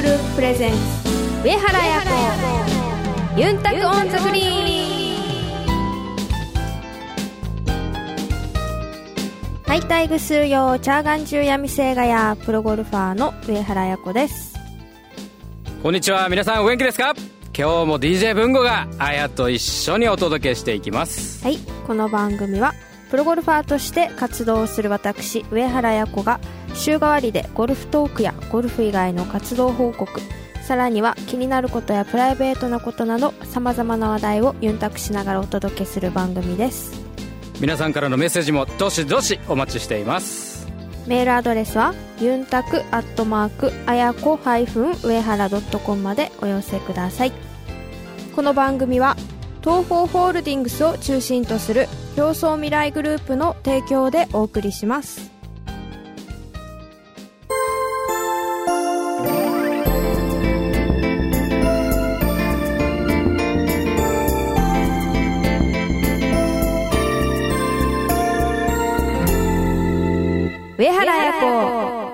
グループプレゼンツ。上原彩子。ユンタク on the Green。はいタイグスヨチャーガン中闇星ガヤプロゴルファーの上原彩子です。こんにちは。皆さんお元気ですか？今日も DJ 文吾があやと一緒にお届けしていきます。はいこの番組はプロゴルファーとして活動する私上原彩子が週替わりでゴルフトークやゴルフ以外の活動報告。さらには気になることやプライベートなことなどさまざまな話題をユンタクしながらお届けする番組です。皆さんからのメッセージもどしどしお待ちしています。メールアドレスはユンタクアットマークあやこ上原 .com までお寄せください。この番組は東方ホールディングスを中心とする競争未来グループの提供でお送りします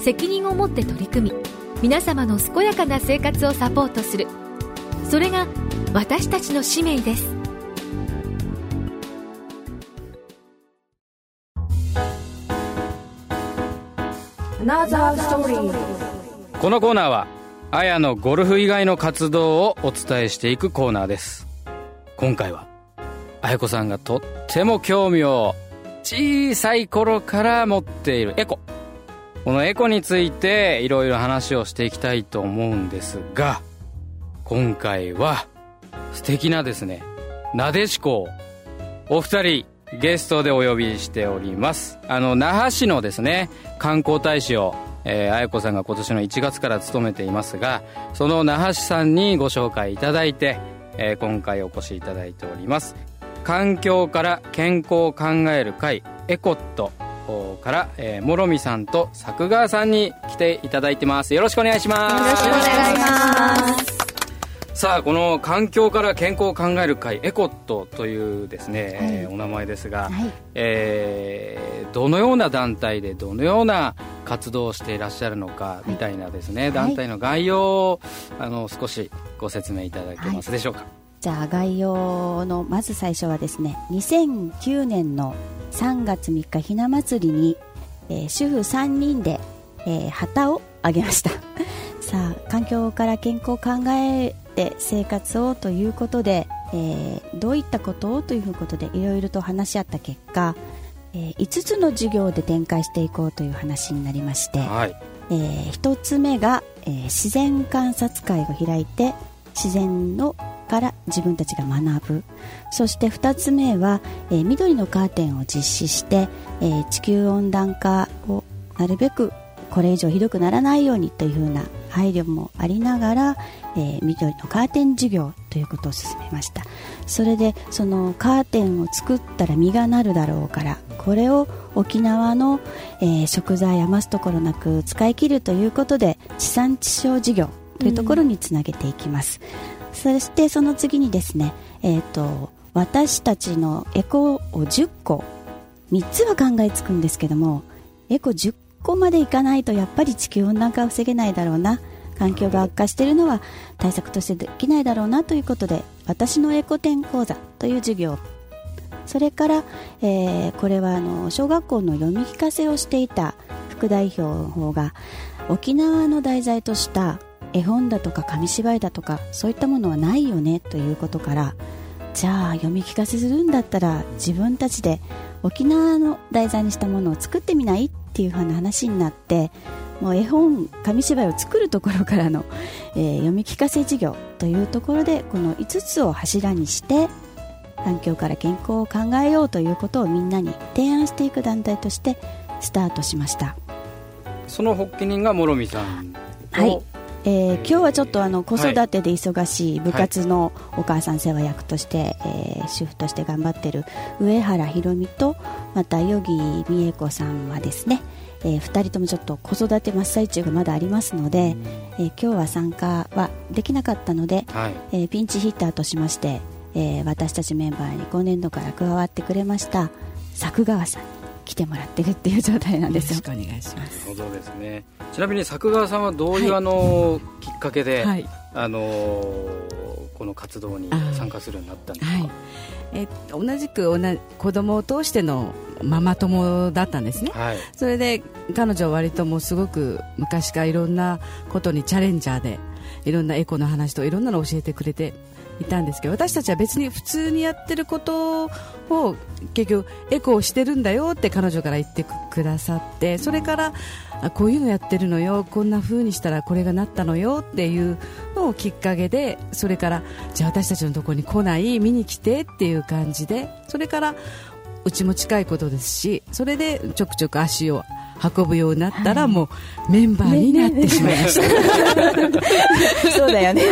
責任を持って取り組み皆様の健やかな生活をサポートする。それが私たちの使命です。このコーナーはあやのゴルフ以外の活動をお伝えしていくコーナーです。今回はあやこさんがとっても興味を小さい頃から持っているエコこのエコについていろいろ話をしていきたいと思うんですが今回は素敵なですねなでしこお二人ゲストでお呼びしております。あの那覇市のですね観光大使をえー、あやこさんが今年の1月から務めていますがその那覇市さんにご紹介いただいて、えー、今回お越しいただいております。環境から健康を考える会エコット。から、えー、諸見さんと作川さんに来ていただいてます。よろしくお願いします。よろしくお願いします。さあこの環境から健康を考える会エコットというですね、はい、えー、お名前ですが、はい、えー、どのような団体でどのような活動をしていらっしゃるのかみたいなですね、はい、団体の概要をあの少しご説明いただけますでしょうか、じゃあ概要のまず最初はですね2009年の3月3日ひな祭りに、えー、主婦3人で、えー、旗をあげました。さあ環境から健康を考えて生活をということで、えー、どういったことをということでいろいろと話し合った結果、えー、5つの授業で展開していこうという話になりまして、はい、えー、1つ目が、えー、自然観察会を開いて自然のから自分たちが学ぶ。そして2つ目は、えー、緑のカーテンを実施して、えー、地球温暖化をなるべくこれ以上ひどくならないようにというふうな配慮もありながら、えー、緑のカーテン授業ということを進めました。それでそのカーテンを作ったら実がなるだろうからこれを沖縄の、えー、食材余すところなく使い切るということで地産地消事業というところにつなげていきます、うん、そしてその次にですね、えーと、私たちのエコを10個3つは考えつくんですけどもエコ10個までいかないとやっぱり地球温暖化を防げないだろうな環境が悪化しているのは対策としてできないだろうなということで私のエコ展講座という授業。それから、えー、これはあの小学校の読み聞かせをしていた副代表の方が沖縄の題材とした絵本だとか紙芝居だとかそういったものはないよねということからじゃあ読み聞かせするんだったら自分たちで沖縄の題材にしたものを作ってみないっていうな話になってもう絵本紙芝居を作るところからの、えー、読み聞かせ授業というところでこの5つを柱にして環境から健康を考えようということをみんなに提案していく団体としてスタートしました。その発起人が諸見さんはいえー今日はちょっとあの子育てで忙しい部活のお母さん世話役として、えー主婦として頑張ってる上原ひろみとまた与木美恵子さんはですね、え2人ともちょっと子育て真っ最中がまだありますので、えー今日は参加はできなかったので、はい。えーピンチヒッターとしまして、えー私たちメンバーに今年度から加わってくれました作川さん。に来てもらってるっていう状態なんですよ。よろしくお願いします。なるほどですねちなみに作川さんはどういう、はい。あのきっかけで、はい。あのーこの活動に参加するようになったんですか、はい。えー同じく同じ子供を通してのママ友だったんですね。はい。それで彼女は割ともうすごく昔からいろんなことにチャレンジャーでいろんなエコの話といろんなのを教えてくれていたんですけど私たちは別に普通にやってることを結局エコをしてるんだよって彼女から言ってくださってそれからこういうのやってるのよこんな風にしたらこれがなったのよっていうのをきっかけでそれからじゃあ私たちのところに来ない？見に来て？っていう感じでそれからうちも近いことですしそれでちょくちょく足を運ぶようになったら、もうメンバーになってしまいました、そうだよね。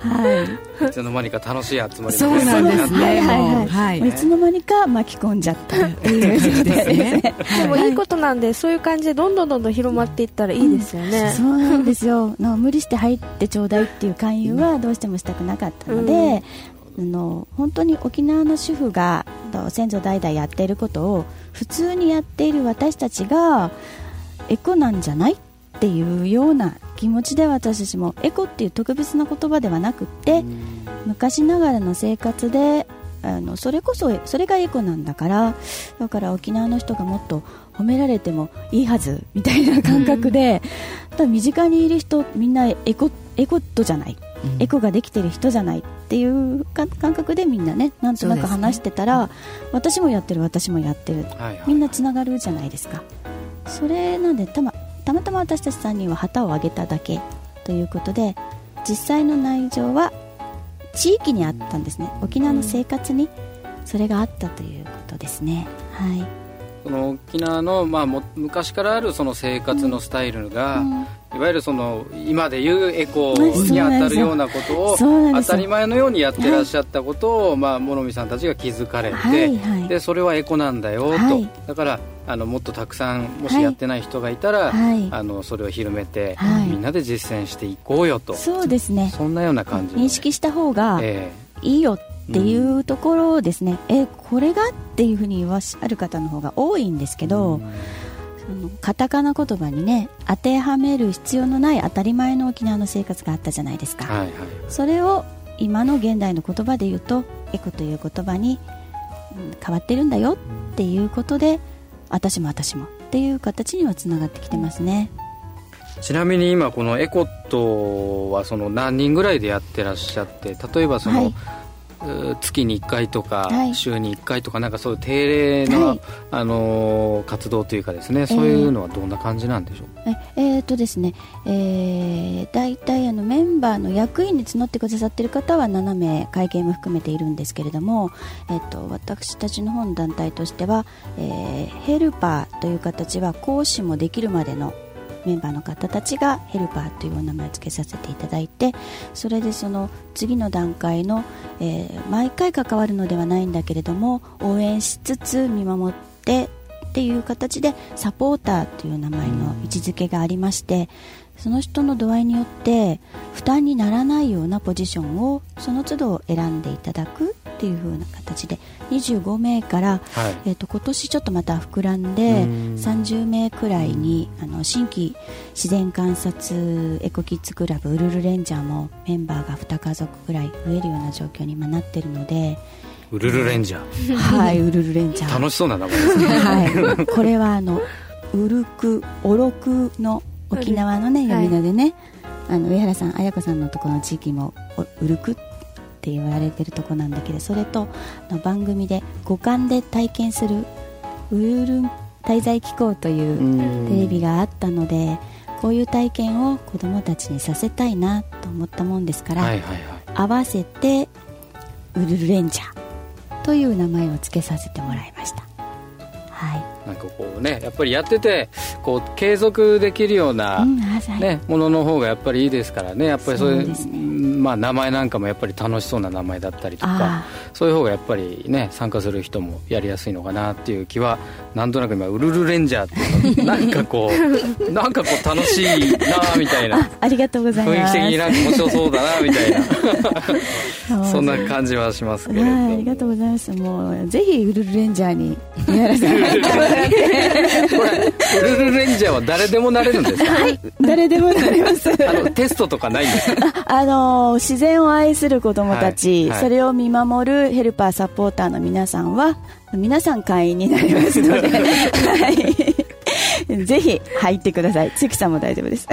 はい。いつの間にか楽しい集まりそうなんですね。はいはいはい、い。いつの間にか巻き込んじゃったっていうですね。でもいいことなんで、そういう感じでどんどんどんどん広まっていったらいいですよね。そうなんですよ。の無理して入ってちょうだいっていう勧誘はどうしてもしたくなかったので、あの本当に沖縄の主婦がと先祖代々やっていることを普通にやっている私たちがエコなんじゃないっていうような気持ちで私たちもエコっていう特別な言葉ではなくって昔ながらの生活であのそれこそそれがエコなんだからだから沖縄の人がもっと褒められてもいいはずみたいな感覚で、ただ身近にいる人みんなエコエコットじゃない、エコができてる人じゃないっていうか感覚でみんなねなんとなく話してたら、私もやってる私もやってるはいはい。みんなつながるじゃないですか。それなんでたまたまたま私たち3人は旗を上げただけということで実際の内情は地域にあったんですね。沖縄の生活にそれがあったということですね。はい。その沖縄の、まあ、も昔からあるその生活のスタイルが、うんいわゆるその今でいうエコに当たるようなことを当たり前のようにやってらっしゃったことを、まあ、諸見さんたちが気づかれて、はいはい。でそれはエコなんだよと、はい。だからあのもっとたくさんもしはいやってない人がいたら、はい。あのそれを広めて、はい。みんなで実践していこうよと。そうですね。そんなような感じの認識した方がえいいよっていうところをですね、えこれがっていうふうに言わしある方の方が多いんですけえど、そのカタカナ言葉にね当てはめる必要のない当たり前の沖縄の生活があったじゃないですか、はいはい。それを今の現代の言葉で言うとエコという言葉にうん変わってるんだよっていうことで私も私もっていう形にはつながってきてますね、ちなみに今このエコットはその何人ぐらいでやってらっしゃって例えばその、はい。う月に1回とか、はい。週に1回とかなんかそういう定例の、はい。あのー活動というかですねそういうのはどんな感じなんでしょう、ええーとですね、えー、大体あのメンバーの役員に募ってくださっている方は7名会計も含めているんですけれども、えー、と私たちの本団体としては、えーヘルパーという形は講師もできるまでのメンバーの方たちがヘルパーというお名前を付けさせていただいてそれでその次の段階の、えー毎回関わるのではないんだけれども応援しつつ見守ってっていう形でサポーターという名前の位置づけがありましてその人の度合いによって負担にならないようなポジションをその都度選んでいただくっていう風な形で25名から、はい。えー、と今年ちょっとまた膨らんでうん。30名くらいにあの新規自然観察エコキッズクラブウルルレンジャーもメンバーが2家族くらい増えるような状況に今なってるのでウルルレンジャー。はいウルルレンジャー。楽しそうな名前ですね。はい、これはあのウルクオロクの沖縄のねはい。呼び名でね、あの上原さん綾子さんのところの地域もおウルクって言われてるとこなんだけどそれと番組で五感で体験するウルルン滞在機構というテレビがあったのでこういう体験を子どもたちにさせたいなと思ったもんですから、はいはいはい。合わせてウルルレンジャーという名前を付けさせてもらいました。はい。なんかこうねやっぱりやっててこう継続できるような、ね、ものの方がやっぱりいいですからね。やっぱりそういうまあ、名前なんかもやっぱり楽しそうな名前だったりとかあそういう方がやっぱりね参加する人もやりやすいのかなっていう気はなんとなく今ウルルレンジャーっていうのなんかこう なんかこう楽しいなみたいな。あありがとうございます。雰囲気的になんか面白そうだなみたいな。うそんな感じはしますけれどはい、ありがとうございます。もうぜひウルルレンジャーにやらせていただいて、これウルルレンジャーは誰でもなれるんですか、誰でもなります。あのテストとかないんですか？あの自然を愛する子どもたち、はいはい。それを見守るヘルパーサポーターの皆さんは皆さん会員になりますので、はい、ぜひ入ってください。月さんも大丈夫です。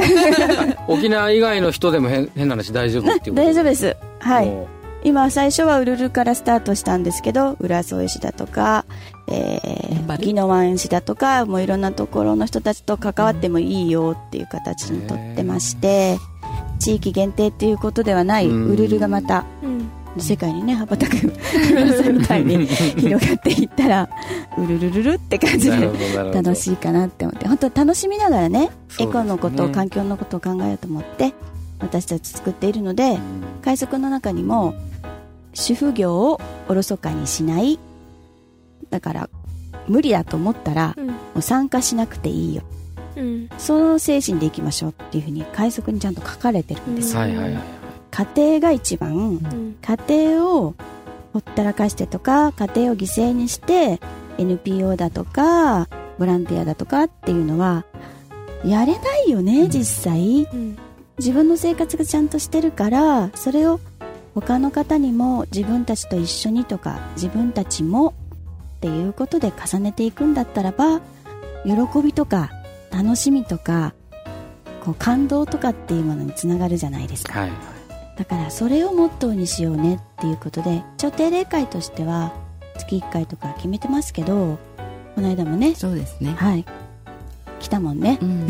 沖縄以外の人でも変変な話大丈夫っていうこと大丈夫です。はい。も今最初はウルルからスタートしたんですけど浦添市だとか、え宜野湾市だとかもういろんなところの人たちと関わってもいいよっていう形にとってまして地域限定っていうことではないうん。ウルルがまたうん。世界にね羽ばたく 噂みたいに広がっていったらうるるるるって感うじで楽しいかなって思って本当楽しみながらねね。エコのこと環境のことを考えようと思って私たち作っているのでうん。快速の中にも主婦業をおろそかにしない。だから無理だと思ったらうん。もう参加しなくていいよ。うん。その精神でいきましょうっていうふうに快速にちゃんと書かれてるんです。よはいはいはい家庭が一番うん。家庭をほったらかしてとか家庭を犠牲にして NPO だとかボランティアだとかっていうのはやれないよね、実際。うん。自分の生活がちゃんとしてるからそれを他の方にも自分たちと一緒にとか自分たちもっていうことで重ねていくんだったらば喜びとか楽しみとかこう感動とかっていうものにつながるじゃないですか。はい。だからそれをモットーにしようねっていうことで一応定例会としては月1回とか決めてますけどこの間もねそうですね、はい。来たもんね。うん。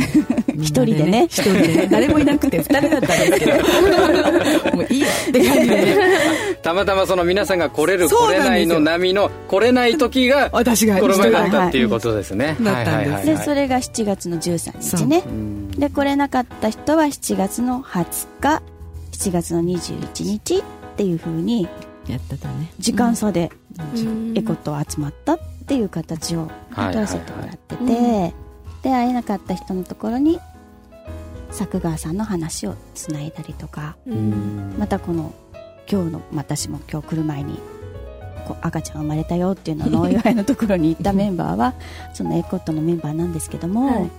一人でね。一人でね。誰もいなくて二人だったんですけど。もういいやって感じで。ねたまたまその皆さんが来れる来れないの波の来れない時が私がこの場だったっていうことですね、はい。はいはいはいはい。でそれが7月の13日ね。う。んで来れなかった人は7月の20日7月の21日っていう風にやってたね。時間差でうん。エコと集まったっていう形をはい取らせてもらってて、はいで会えなかった人のところに作川さんの話をつないだりとかううん。んまたこの今日の私も今日来る前にこう赤ちゃん生まれたよっていうののお祝いのところに行ったメンバーは そのエコットのメンバーなんですけども、はい。今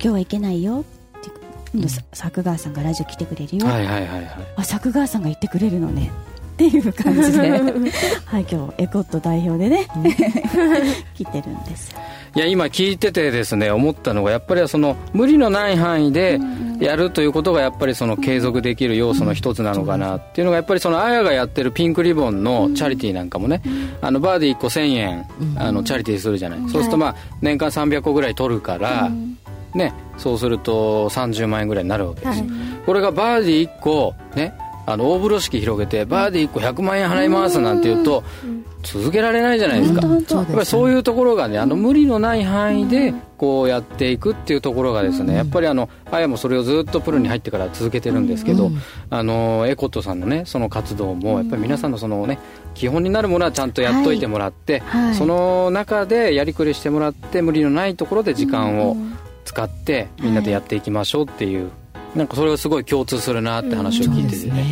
日は行けないよって今度さ作川さんがラジオ来てくれるよ、はいはいはいはい。あ作川さんが言ってくれるのねっていう感じで。はい今日エコット代表でね。来てるんです。いや今聞いててですね思ったのがやっぱりその無理のない範囲でやるということがやっぱりその継続できる要素の一つなのかなっていうのがやっぱりそのあやがやってるピンクリボンのチャリティーなんかもね。あのバーで1個1000円あのチャリティーするじゃない。そうするとまあ年間300個ぐらい取るからねそうすると30万円ぐらいになるわけですよ。これがバーディー1個ねあの大風呂敷広げてバーディー1個100万円払いますなんて言うと続けられないじゃないですか。やっぱりそういうところがねあの無理のない範囲でこうやっていくっていうところがですねやっぱりあのあやもそれをずっとプロに入ってから続けてるんですけど、あのエコットさんのねその活動もやっぱり皆さんのそのね基本になるものはちゃんとやっといてもらって、はい。その中でやりくりしてもらって無理のないところで時間を使ってみんなでやっていきましょうっていう、なんかそれがすごい共通するなって話を聞いててね、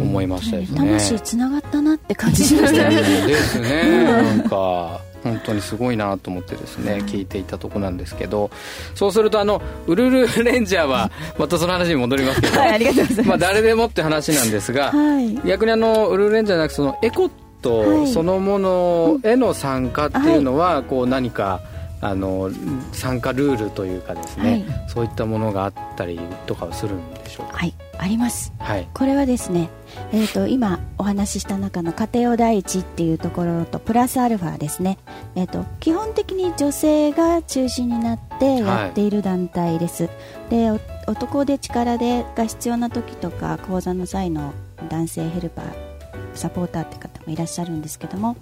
思いましたですね。魂つながったなって感じしましたねうんですね。なんか本当にすごいなと思ってですね聞いていたとこなんですけど。そうするとあのウルルレンジャーはまたその話に戻りますけど、はいありがとうございまあます、誰でもって話なんですが、はい。逆にあのウルルレンジャーじゃなくてそのエコットそのものへの参加っていうのはこう何かあの参加ルールというかですね、そういったものがあったりとかはするんでしょうか？はいあります。はい。これはですね、えー、と今お話しした中の家庭を第一っていうところとプラスアルファですね、えー、と基本的に女性が中心になってやっている団体です、でお男で力でが必要な時とか講座の際の男性ヘルパーサポーターって方もいらっしゃるんですけども、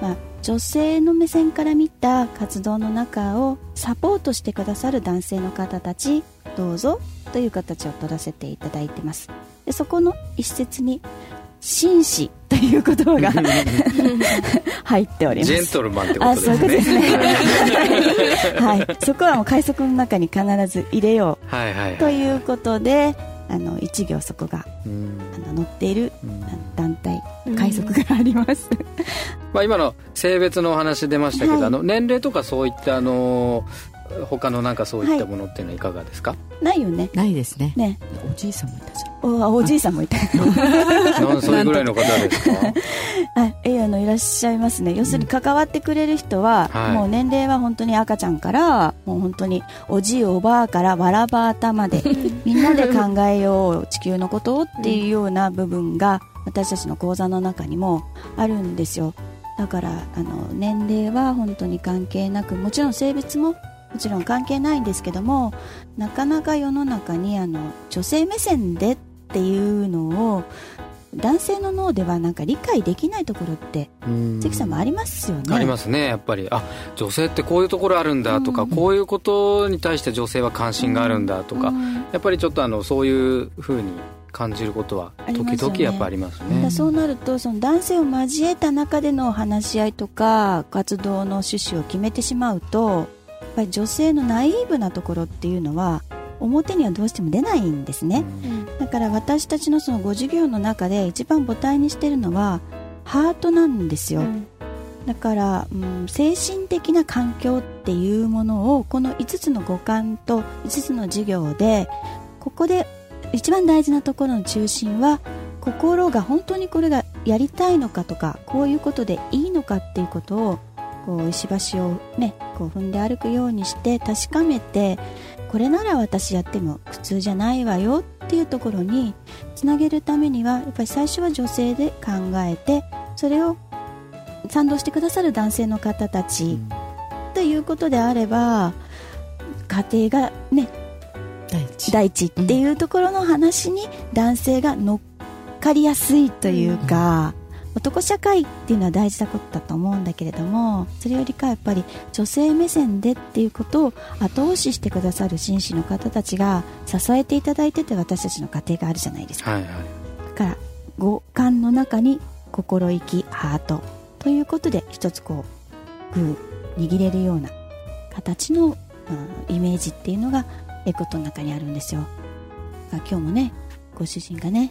まあ、女性の目線から見た活動の中をサポートしてくださる男性の方たちどうぞという形を取らせていただいてます。でそこの一節に紳士という言葉が 入っております。ジェントルマンってことですね。あそういうことですね。はい。そこはもう快速の中に必ず入れよはいはいうということであの一行そこがうん。あの載っている団体快速があります、まあ、今の性別のお話出ましたけど、はい。あの年齢とかそういったあの他のなんかそういったものっていうのはいかがですか、ないよね。ないですね。ね。おじいさんもいたじゃん。おあおじいさんもいた。なんそれぐらいの方ですか？あええあのいらっしゃいますね。要するに関わってくれる人は、はい。もう年齢は本当に赤ちゃんからもう本当におじいおばあからわらばあまで みんなで考えよう地球のことをっていうような部分が私たちの講座の中にもあるんですよ。だからあの年齢は本当に関係なくもちろん性別ももちろん関係ないんですけどもなかなか世の中にあの女性目線でっていうのを男性の脳ではなんか理解できないところってうん。関さんもありますよね。ありますねやっぱり。あ女性ってこういうところあるんだとか、うん。こういうことに対して女性は関心があるんだとか、うん。やっぱりちょっとあのそういうふうに感じることはあり時ますよね。々やっぱありますね。だからそうなるとその男性を交えた中での話し合いとか活動の趣旨を決めてしまうとやっぱり女性のナイーブなところっていうのは表にはどうしても出ないんですね、だから私たちのそのご授業の中で一番母体にしてるのはハートなんですよ、だから、うん、精神的な環境っていうものをこの5つの五感と5つの授業でここで一番大事なところの中心は心が本当にこれがやりたいのかとかこういうことでいいのかっていうことをこう石橋をねこう踏んで歩くようにして確かめてこれなら私やっても苦痛じゃないわよっていうところにつなげるためにはやっぱり最初は女性で考えてそれを賛同してくださる男性の方たちということであれば家庭がね第一。第一っていうところの話に男性が乗っかりやすいというか、男社会っていうのは大事なことだと思うんだけれどもそれよりかやっぱり女性目線でっていうことを後押ししてくださる紳士の方たちが支えていただいてて私たちの家庭があるじゃないですか。はいはい。だから五感の中に心意気ハートということで一つこうグー握れるような形の、うんイメージっていうのがエコットの中にあるんですよ。今日もねご主人がね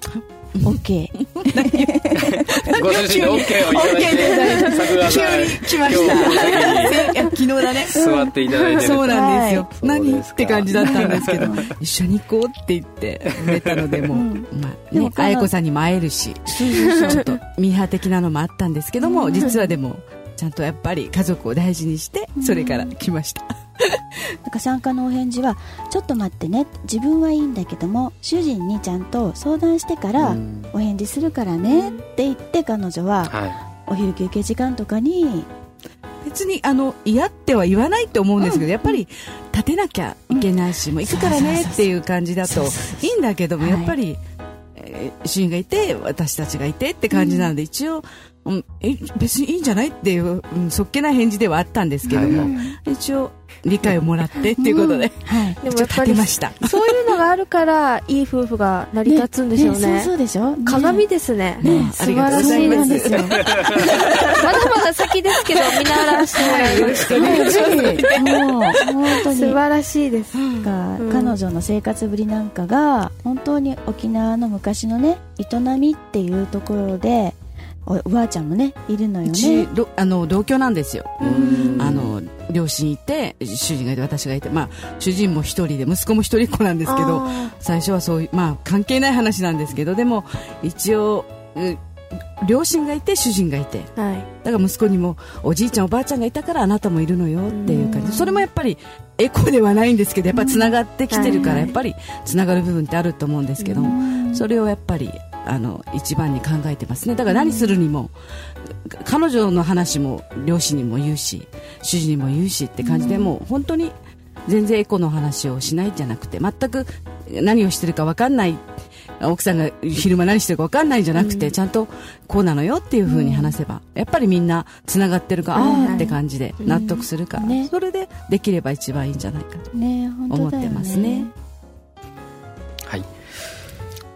OK ご主人の OK をいただいて作画急に来ました。昨日だね。座っていただいてる。そうなんですよ、はい何？って感じだったんですけど。一緒に行こうって言って売れたのでもう、うん。まあねでもこの愛子さんにも会えるしちょっとミーハー的なのもあったんですけども、実はでもちゃんとやっぱり家族を大事にしてそれから来ました、なんか参加のお返事はちょっと待ってね自分はいいんだけども主人にちゃんと相談してからうん。お返事するからねって言って彼女ははお昼休憩時間とかに別にあの嫌っては言わないと思うんですけど、やっぱり立てなきゃいけないし、もう行くからねっていう感じだといいんだけども、はい。やっぱり、えー主人がいて私たちがいてって感じなので、一応、うん、え別にいいんじゃないっていう、うん、そっけない返事ではあったんですけども、はい一応理解をもらってっていうことで、はい。でもやっぱりてました。そういうのがあるからいい夫婦が成り立つんでしょうね。そうそうでしょ？鏡ですね。ね素晴らしい。ありがとうございますですよ。まだまだ先ですけど見習わせてもらいます。はいもう本当に。素晴らしいです。彼女の生活ぶりなんかが本当に沖縄の昔のね営みっていうところでおおばあちゃんもねいるのよね。どあの同居なんですよ。いあの両親いて主人がいて私がいて、まあ、主人も一人で息子も一人っ子なんですけどあ最初はそういう、まあ、関係ない話なんですけどでも一応う両親がいて主人がいて。ーはい。だから息子にもおじいちゃんおばあちゃんがいたからあなたもいるのよっていう感じ。それもやっぱりエコではないんですけどやっぱつながってきてるからうんやっぱりつながる部分ってあると思うんですけどそれをやっぱりあの一番に考えてますね。だから何するにも彼女の話も両親にも言うし主人にも言うしって感じでもう本当に全然エコの話をしないんじゃなくて全く何をしてるか分かんない奥さんが昼間何してるか分かんないんじゃなくて、ちゃんとこうなのよっていうふうに話せば、やっぱりみんなつながってるから、ああって感じで納得するから、ね、それでできれば一番いいんじゃないかと思ってますね。はい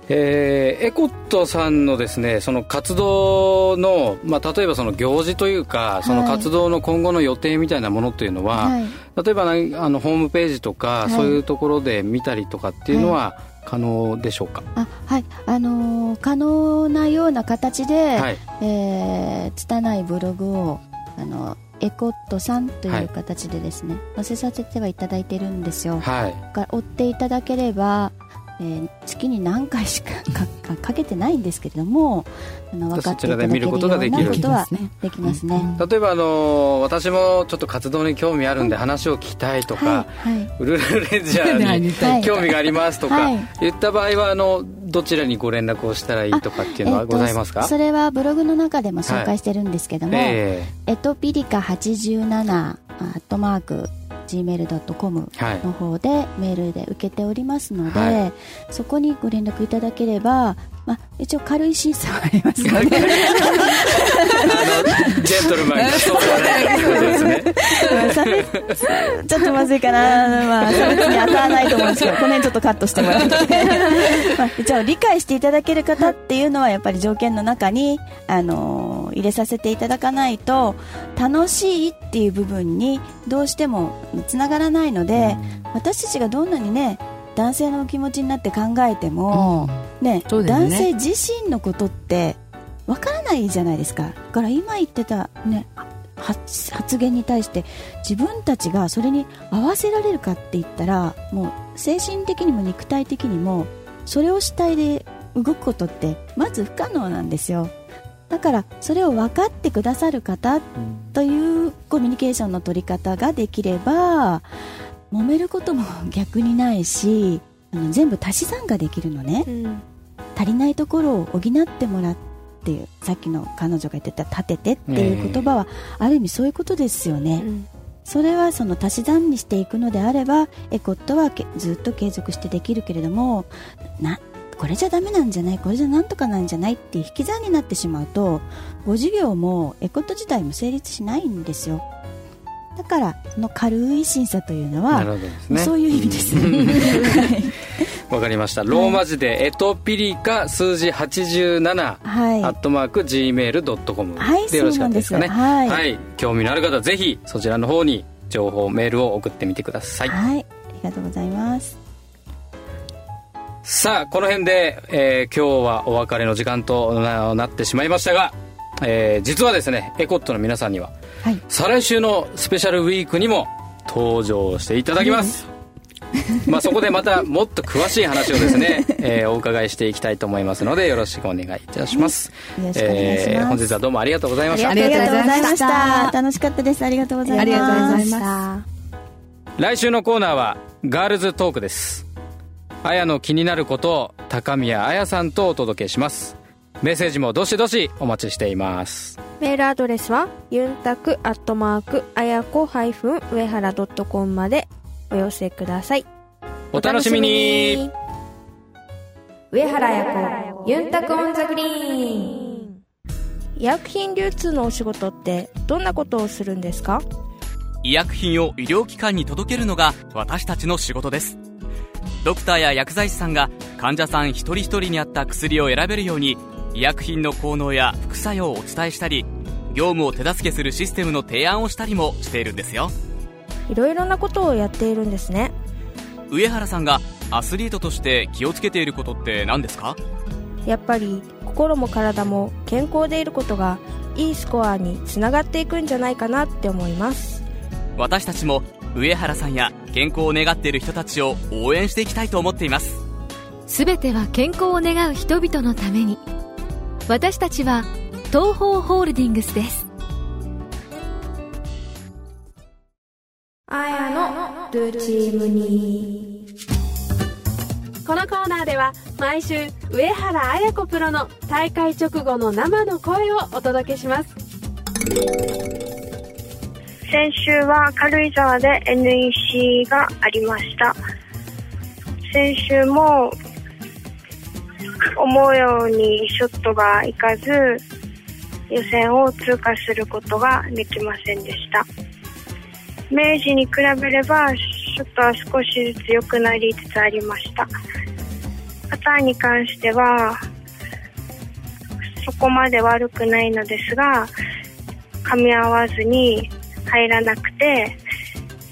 えー、エコットさんのですねその活動の、まあ、例えばその行事というか、その活動の今後の予定みたいなものっていうのは、はい、例えばあのホームページとか、はい、そういうところで見たりとかっていうのは、可能でしょうか、あはい。あのー、可能なような形で、はい、えー、拙いブログをあのエコットさんという形でですね、はい、載せさせてはいただいてるんですよ、はい、追っていただければえー、月に何回しかかけてないんですけれどもあの分かっていただけるようなことはできますね、例えばあの私もちょっと活動に興味あるんで話を聞きたいとか、はいはい、ウルルレンジャーに 興味がありますとか、はい、言った場合はあのどちらにご連絡をしたらいいとかっていうのはございますか、えー、それはブログの中でも紹介してるんですけども、えー、エトピリカ87アットマーク gmail.com の方でメールで受けておりますので、はい、そこにご連絡いただければ、まあ、一応軽い審査はあります のでジェントルマンがそうですね。ちょっとまずいかな、まあ、差別に当たらないと思うんですけどこの辺ちょっとカットしてもらって、まあ、一応理解していただける方っていうのはやっぱり条件の中に、あのー、入れさせていただかないと楽しいっていう部分にどうしてもつながらないので、私たちがどんなにね男性の気持ちになって考えても、うん、ね、ね、男性自身のことってわからないじゃないですか。だから今言ってた、ね、発言に対して自分たちがそれに合わせられるかって言ったらもう精神的にも肉体的にもそれを主体で動くことってまず不可能なんですよ。だからそれを分かってくださる方というコミュニケーションの取り方ができれば揉めることも逆にないしあの全部足し算ができるのね、うん、足りないところを補ってもらっていうさっきの彼女が言ってた立ててっていう言葉は、ある意味そういうことですよね、うん、それはその足し算にしていくのであればエコットはずっと継続してできるけれどもなこれじゃダメなんじゃないこれじゃなんとかなんじゃないって引き算になってしまうとご授業もエコット自体も成立しないんですよだからその軽い審査というのは、ね、そういう意味ですね。わかりました。ローマ字で、エトピリカ数字87、はい、アットマーク gmail.com でよろしかったですかね。はい、はい。興味のある方、ぜひそちらの方に情報、メールを送ってみてください。はい。ありがとうございます。さあ、この辺で、えー、今日はお別れの時間となってしまいましたが、えー、実はですね、エコットの皆さんには、はい、再来週のスペシャルウィークにも登場していただきます、まあそこでまたもっと詳しい話をですね、えー、お伺いしていきたいと思いますのでよろしくお願いいたします、はい、えー、本日はどうもありがとうございました。ありがとうございました。楽しかったです。ありがとうございます。ありがとうございます。来週のコーナーはガールズトークです。あやの気になることを高宮あやさんとお届けしますメッセージもどしどしお待ちしています。メールアドレスはユンタクアットマークあやこ上原ドットコムまでお寄せください。お楽しみに。上原彩子ユンタク on the Green。医薬品流通のお仕事ってどんなことをするんですか？医薬品を医療機関に届けるのが私たちの仕事です。ドクターや薬剤師さんが患者さん一人一人に合った薬を選べるように医薬品の効能や副作用をお伝えしたり業務を手助けするシステムの提案をしたりもしているんですよ。いろいろなことをやっているんですね。上原さんがアスリートとして気をつけていることって何ですか？やっぱり心も体も健康でいることがいいスコアにつながっていくんじゃないかなって思います。私たちも上原さんや健康を願っている人たちを応援していきたいと思っています。全ては健康を願う人々のために私たちは東方ホールディングスです。あやのルチームに。このコーナーでは毎週上原綾子プロの大会直後の生の声をお届けします。先週は軽井沢で NEC がありました。先週も思うようにショットがいかず予選を通過することができませんでした。明治に比べればショットは少しずつ良くなりつつありました。パターンに関してはそこまで悪くないのですが噛み合わずに入らなくて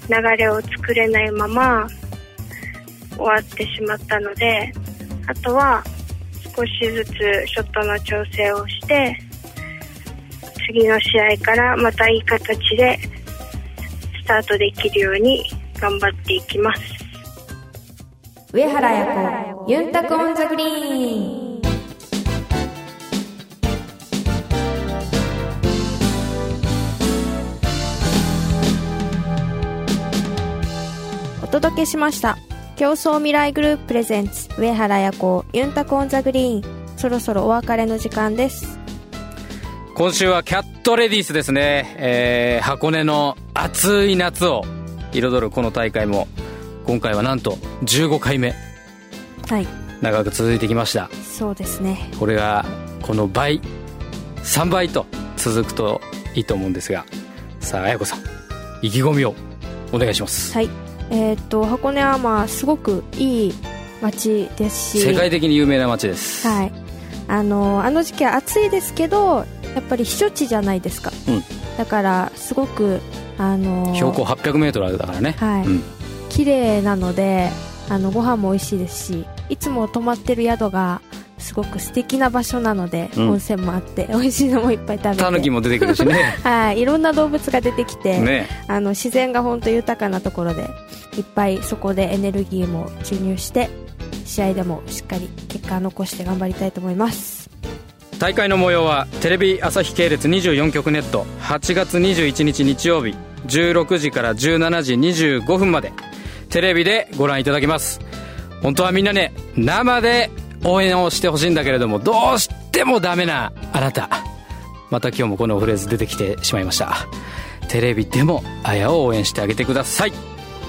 流れを作れないまま終わってしまったのであとは少しずつショットの調整をして次の試合からまたいい形でスタートできるように頑張っていきます。上原彩子ユンタク on the Green。お届けしました。共創未来グループプレゼンツ上原彩子ユンタク on the Green。そろそろお別れの時間です。今週は CAT レディースですね、えー、箱根の暑い夏を彩るこの大会も今回はなんと15回目。はい。長く続いてきました。そうですね。これがこの倍3倍と続くといいと思うんですがさあ綾子さん意気込みをお願いします。はいえーっと箱根はまあすごくいい街ですし。世界的に有名な街です、はい。あのあの時期は暑いですけどやっぱり避暑地じゃないですか、うん。だからすごくあの標高 800m あるだからね、はい。うん、綺麗なのであのご飯も美味しいですしいつも泊まってる宿がすごく素敵な場所なので、うん。温泉もあって 美味しいのもいっぱい食べて。タヌキも出てくるしね。はい。いろんな動物が出てきて、ね。あの自然が本当豊かなところでいっぱいそこでエネルギーも注入して試合でもしっかり結果残して頑張りたいと思います。大会の模様はテレビ朝日系列24局ネット8月21日日曜日16時から17時25分までテレビでご覧いただけます。本当はみんなね生で応援をしてほしいんだけれどもどうしてもダメなあなた。また今日もこのフレーズ出てきてしまいました。テレビでもあやを応援してあげてください。